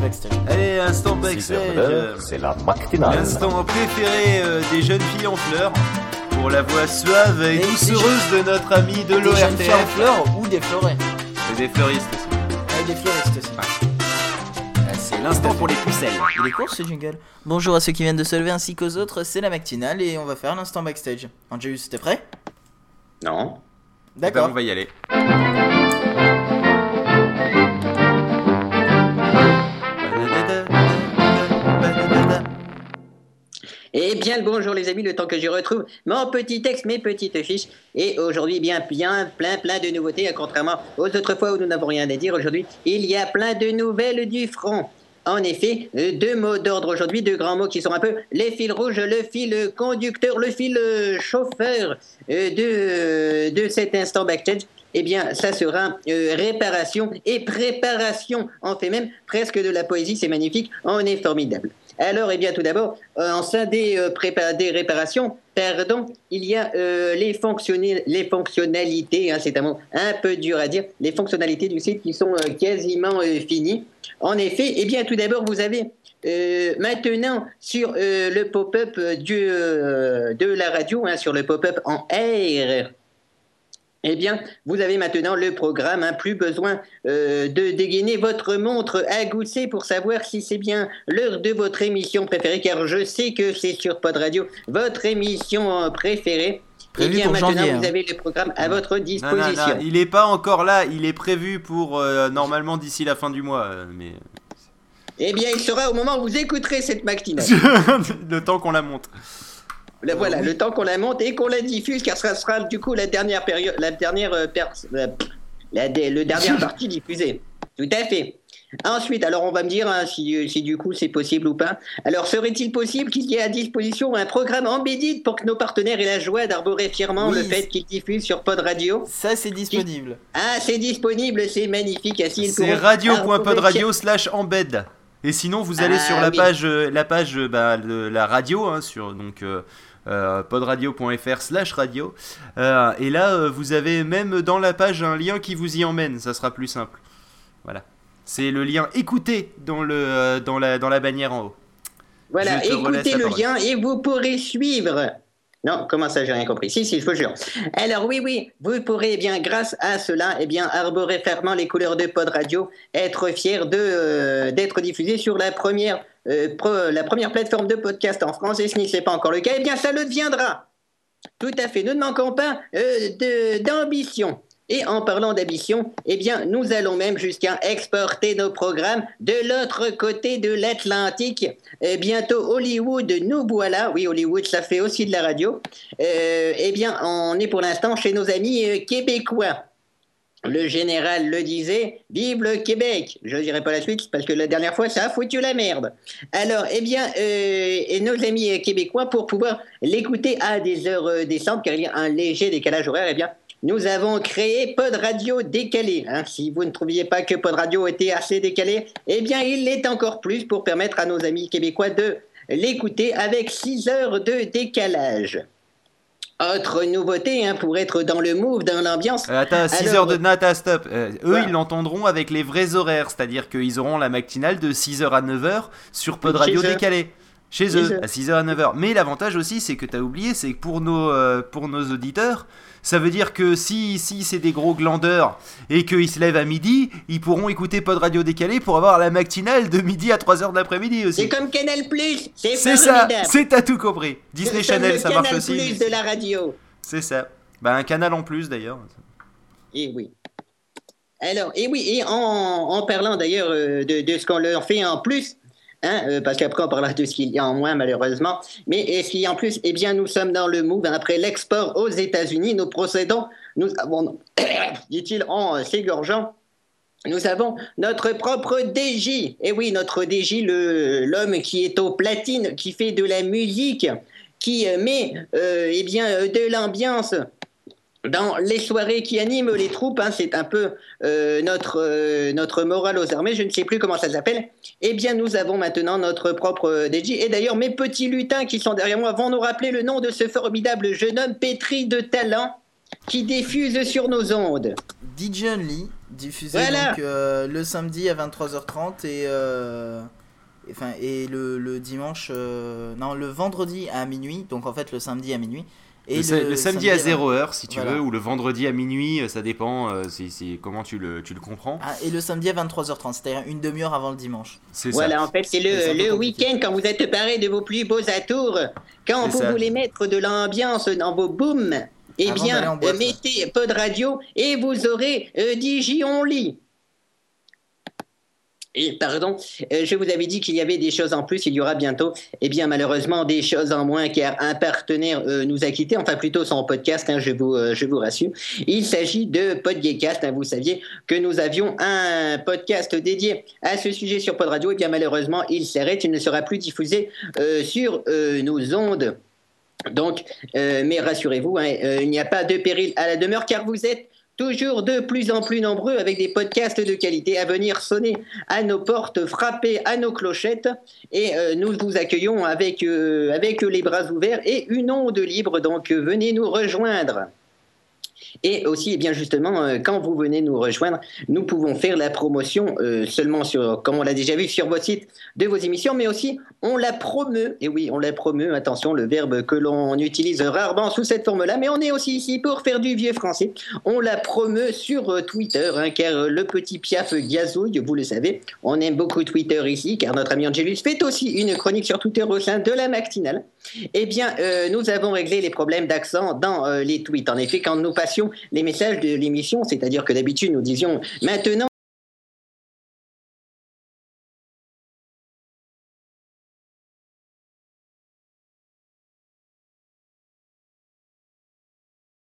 backstage. Allez, instant backstage. C'est la matinale. L'instant préféré euh, des jeunes filles en fleurs. Pour la voix suave et Et doucereuse de notre ami de Des jeunes filles en l'ORTF. fleurs ou des fleurets. Et des fleuristes aussi. Ah, des fleuristes aussi. Ah, C'est l'instant pour les pucelles. Il est court ce jingle. Bonjour à ceux qui viennent de se lever ainsi qu'aux autres, c'est la matinale et on va faire l'instant backstage. Angelus, t'es prêt? Non. Ben, D'accord. on va y aller. Eh bien, bonjour les amis, le temps que je retrouve mon petit texte, mes petites fiches. Et aujourd'hui, bien, bien, plein, plein de nouveautés, hein, contrairement aux autres fois où nous n'avons rien à dire. Aujourd'hui, il y a plein de nouvelles du front. En effet, euh, deux mots d'ordre aujourd'hui, deux grands mots qui sont un peu les fils rouges, le fil conducteur, le fil euh, chauffeur euh, de, de cet instant backstage. Eh bien, ça sera euh, réparation et préparation. On fait même presque de la poésie, c'est magnifique, on est formidable. Alors, eh bien, tout d'abord, euh, en sein des, euh, des réparations, pardon, il y a euh, les, fonctionnali- les fonctionnalités, hein, c'est un un peu dur à dire, les fonctionnalités du site qui sont quasiment finies. En effet, eh bien, tout d'abord, vous avez maintenant sur le pop-up de la radio, hein, sur le pop-up en R, eh bien, vous avez maintenant le programme, hein, plus besoin euh, de dégainer votre montre à gousset pour savoir si c'est bien l'heure de votre émission préférée, car je sais que c'est sur Pod Radio, votre émission euh, préférée. Prévu eh bien, pour maintenant, janvier, vous hein. avez le programme à votre Non, non, disposition. non, il est pas encore là, il est prévu pour euh, normalement d'ici la fin du mois, euh, mais Eh bien, il sera au moment où vous écouterez cette matinale. le temps qu'on la monte. Le- voilà, le temps qu'on la monte et qu'on la diffuse, car ça sera du coup la dernière période, la dernière, euh, per- la, la- dé- le dernière partie diffusée. Tout à fait. Ensuite, alors on va me dire hein, si, euh, si du coup c'est possible ou pas. Alors serait-il possible qu'il y ait à disposition un programme embedded pour que nos partenaires aient la joie d'arborer fièrement Oui, le fait qu'ils diffusent sur Pod Radio? Ça, c'est disponible. Ah, c'est disponible, c'est magnifique. Ainsi, ils C'est radio.podradio slash embed. Et sinon, vous allez Ah, sur la oui. page, euh, la page euh, bah, de la radio, hein, sur donc euh, euh, podradio.fr slash radio. Euh, et là, euh, vous avez même dans la page un lien qui vous y emmène. Ça sera plus simple. Voilà. C'est le lien écoutez dans, le, euh, dans, la, dans la bannière en haut. Voilà, écoutez le parole. lien et vous pourrez suivre. Non, comment ça, j'ai rien compris? Si, si, je vous jure. Alors oui, oui, vous pourrez, eh bien, grâce à cela, eh bien, arborer fermement les couleurs de Pod Radio, être fier euh, d'être diffusé sur la première, euh, la première plateforme de podcast en France. Et ce n'est pas encore le cas, eh bien, ça le deviendra. Tout à fait. Nous ne manquons pas euh, d'ambition. Et en parlant d'ambition, eh bien, nous allons même jusqu'à exporter nos programmes de l'autre côté de l'Atlantique. Euh, bientôt Hollywood, nous voilà. Oui, Hollywood, ça fait aussi de la radio. Euh, eh bien, on est pour l'instant chez nos amis euh, québécois. Le général le disait, vive le Québec. Je dirai pas la suite parce que la dernière fois ça a foutu la merde. Alors, eh bien, euh, et nos amis euh, québécois pour pouvoir l'écouter à des heures décentes, car il y a un léger décalage horaire, eh bien, nous avons créé Pod Radio décalé. hein. Si vous ne trouviez pas que Pod Radio était assez décalé, eh bien, il l'est encore plus pour permettre à nos amis québécois de l'écouter avec 6 heures de décalage. Autre nouveauté, hein, pour être dans le move, dans l'ambiance. Euh, attends, 6 Alors- heures de Nata, stop. Euh, eux, Ouais. ils l'entendront avec les vrais horaires, c'est-à-dire qu'ils auront la matinale de 6h à 9h sur Pod Radio décalé. Chez eux, eux. à 6h à 9h. Mais l'avantage aussi, c'est que tu as oublié, c'est que pour nos, euh, pour nos auditeurs, ça veut dire que si, si c'est des gros glandeurs et qu'ils se lèvent à midi, ils pourront écouter Pod Radio décalé pour avoir la matinale de midi à 3h de l'après-midi C'est aussi. comme Canal Plus, c'est C'est ça, c'est t'as tout compris. Disney C'est Channel, ça marche Canal aussi. Plus de la radio. C'est ça. Bah, un canal en plus d'ailleurs. Et oui. Alors, et oui, et en, en parlant d'ailleurs euh, de, de ce qu'on leur fait en plus, hein, euh, parce qu'après on parlera de ce qu'il y a en moins malheureusement, mais et a en plus, eh bien nous sommes dans le move, après l'export aux États-Unis, nous procédons, nous avons, dit-il en s'égorgeant, nous avons notre propre DJ. Et oui, notre DJ, l'homme qui est aux platines, qui fait de la musique, qui euh, met euh, eh bien, de l'ambiance dans les soirées qui animent les troupes, hein, c'est un peu euh, notre, euh, notre morale aux armées, je ne sais plus comment ça s'appelle. Eh bien, nous avons maintenant notre propre euh, DJ. Et d'ailleurs, mes petits lutins qui sont derrière moi vont nous rappeler le nom de ce formidable jeune homme pétri de talent qui diffuse sur nos ondes. DJ Only, Diffusé Voilà. donc euh, le samedi à 23h30 et, euh, et, enfin, et le, le dimanche. euh, non, le vendredi à minuit. Donc en fait, le samedi à minuit. Et le, sa- le samedi à 0h si tu Voilà. veux, ou le vendredi à minuit, euh, ça dépend euh, c'est- c'est comment tu le, tu le comprends. Ah, et le samedi à 23h30, c'est-à-dire une demi-heure avant le dimanche. C'est ça. Voilà, en fait, c'est le, peu le week-end quand vous êtes paré de vos plus beaux atours, quand C'est vous ça. voulez mettre de l'ambiance dans vos booms, eh Avant bien, boîte. mettez Pod Radio et vous aurez euh, Digi Only. Et pardon, euh, je vous avais dit qu'il y avait des choses en plus, il y aura bientôt, eh bien malheureusement des choses en moins car un partenaire euh, nous a quittés, enfin plutôt son podcast, hein, je, vous, euh, je vous rassure. Il s'agit de Podgaycast, hein, vous saviez que nous avions un podcast dédié à ce sujet sur Pod Radio, et bien malheureusement il s'arrête, il ne sera plus diffusé sur nos ondes. Donc, mais rassurez-vous, hein, il n'y a pas de péril à la demeure car vous êtes toujours de plus en plus nombreux avec des podcasts de qualité à venir sonner à nos portes, frapper à nos clochettes et euh, nous vous accueillons avec, euh, avec les bras ouverts et une onde libre. Donc, euh, venez nous rejoindre. Et aussi, eh bien justement, euh, quand vous venez nous rejoindre, nous pouvons faire la promotion euh, seulement sur, comme on l'a déjà vu, sur votre site de vos émissions, mais aussi on la promeut. Et oui, on la promeut. Attention, le verbe que l'on utilise rarement sous cette forme-là, mais on est aussi ici pour faire du vieux français. On la promeut sur euh, Twitter, hein, car le petit piaf gazouille, vous le savez, on aime beaucoup Twitter ici, car notre ami Angelus fait aussi une chronique sur Twitter au sein de la matinale. Eh bien, nous avons réglé les problèmes d'accent dans les tweets. En effet, quand nous les messages de l'émission, c'est-à-dire que d'habitude nous disions maintenant.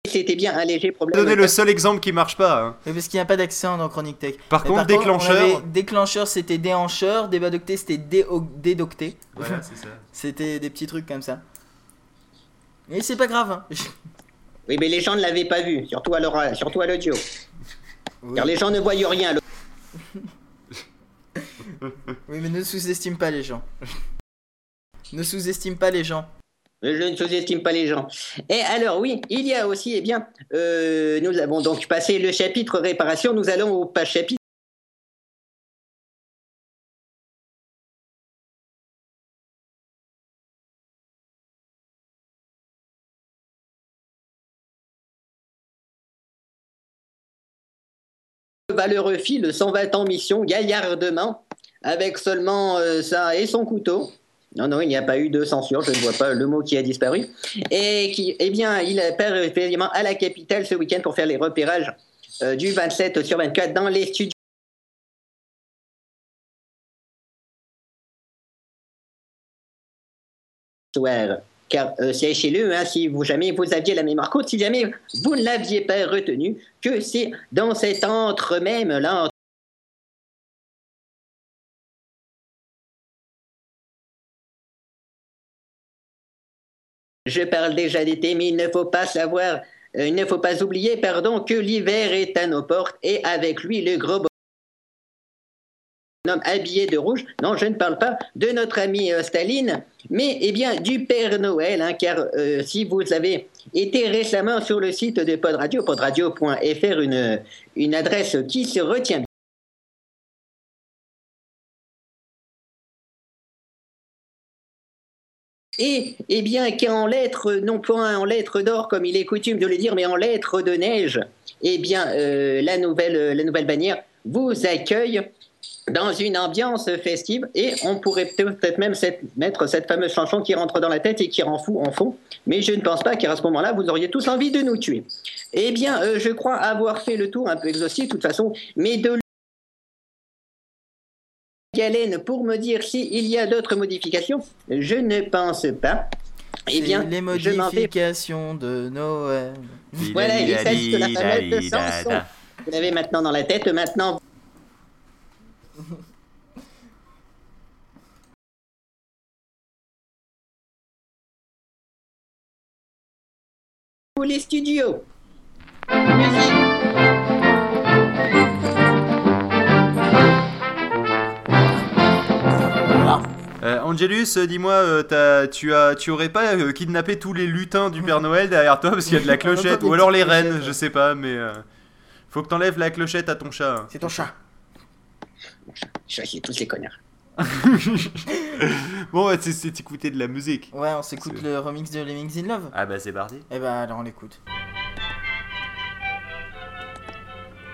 C'était bien un léger problème. Donner le seul exemple qui marche pas. hein. Parce qu'il n'y a pas d'accent dans Chronique Tech. Par Mais contre, on déclencheur. avait- déclencheur, c'était déhancheur. Débadocté, c'était dédocté. Voilà, c'est ça. C'était des petits trucs comme ça. Mais c'est pas grave. hein. Oui, mais les gens ne l'avaient pas vu, surtout à l'oral- surtout à l'audio. Oui. Car les gens ne voient rien. à. Oui, mais ne sous-estime pas les gens. ne sous-estime pas les gens. Je ne sous-estime pas les gens. Et alors, oui, il y a aussi, eh bien, euh, nous avons donc passé le chapitre réparation, nous allons au pas chapitre. Valeureux fil s'en va en mission gaillardement, avec seulement euh, ça et son couteau. Non, non, il n'y a pas eu de censure, je ne vois pas le mot qui a disparu. Et qui, eh bien, il part évidemment à la capitale ce week-end pour faire les repérages euh, du 27 sur 24 dans les studios. Car euh, sachez-le, hein, si vous jamais vous aviez la mémoire courte, si jamais vous ne l'aviez pas retenu, que c'est dans cet entre même là Je parle déjà d'été, mais il ne faut pas savoir, euh, il ne faut pas oublier, pardon, que l'hiver est à nos portes et avec lui le gros bonhomme habillé de rouge. Non, je ne parle pas de notre ami euh, Staline, mais eh bien du Père Noël, hein, car euh, si vous avez été récemment sur le site de Pod Radio, podradio.fr, une, une adresse qui se retient Et, eh bien, qu'en lettres, non point en lettres d'or, comme il est coutume de le dire, mais en lettres de neige, eh bien, euh, la, nouvelle, la nouvelle bannière vous accueille dans une ambiance festive et on pourrait peut-être même cette- mettre cette fameuse chanson qui rentre dans la tête et qui rend fou en fond, mais je ne pense pas car à ce moment-là, vous auriez tous envie de nous tuer. Eh bien, euh, je crois avoir fait le tour un peu exhaustif de toute façon, mais de Galen pour me dire s'il y a d'autres modifications, je ne pense pas. Eh bien, les modifications de Noël. Voilà, il s'agit de la fameuse chanson. Vous l'avez maintenant dans la tête, maintenant. Pour les studios. Musique. Euh, Angelus, dis-moi, euh, tu, as, tu aurais pas euh, kidnappé tous les lutins du Père Noël derrière toi parce qu'il y a de la clochette Ou alors les clochettes, je sais pas, mais. euh, Faut que t'enlèves la clochette à ton chat. hein. C'est ton chat. Je vais tous ces connards. Bon, ouais, c'est- écouter de la musique. Ouais, on s'écoute le remix de Lemmings in Love. Ah bah c'est parti. Eh bah alors on l'écoute.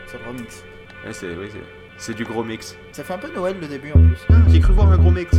C'est le remix. Ouais, c'est oui, c'est- c'est du gros mix. Ça fait un peu Noël le début en plus. J'ai cru voir un gros mix.